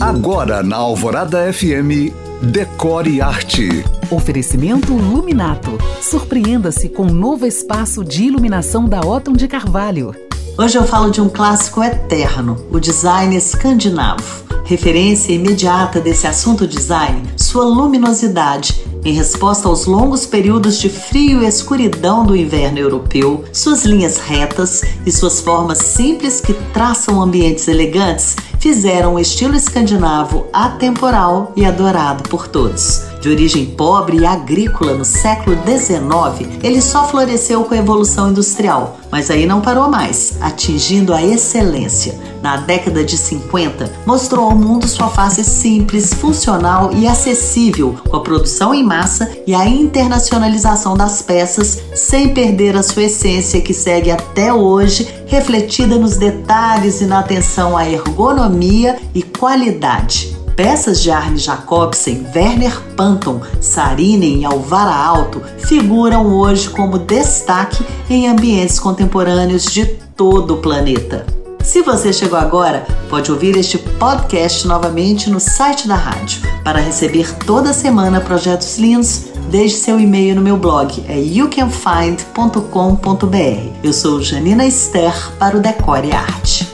Agora na Alvorada FM, Decore Arte. Oferecimento Luminato. Surpreenda-se com um novo espaço de iluminação da Otton de Carvalho. Hoje eu falo de um clássico eterno, o design escandinavo. Referência imediata desse assunto design, sua luminosidade em resposta aos longos períodos de frio e escuridão do inverno europeu, suas linhas retas e suas formas simples que traçam ambientes elegantes fizeram o estilo escandinavo atemporal e adorado por todos. De origem pobre e agrícola no século XIX, ele só floresceu com a evolução industrial, mas aí não parou mais, atingindo a excelência. Na década de 50, mostrou ao mundo sua face simples, funcional e acessível, com a produção em massa e a internacionalização das peças, sem perder a sua essência que segue até hoje, refletida nos detalhes e na atenção à ergonomia e qualidade. Peças de Arne Jacobsen, Werner Panton, Sarinen e Alvara Alto figuram hoje como destaque em ambientes contemporâneos de todo o planeta. Se você chegou agora, pode ouvir este podcast novamente no site da rádio para receber toda semana projetos lindos. Deixe seu e-mail no meu blog, é youcanfind.com.br. Eu sou Janina Esther para o Decore Arte.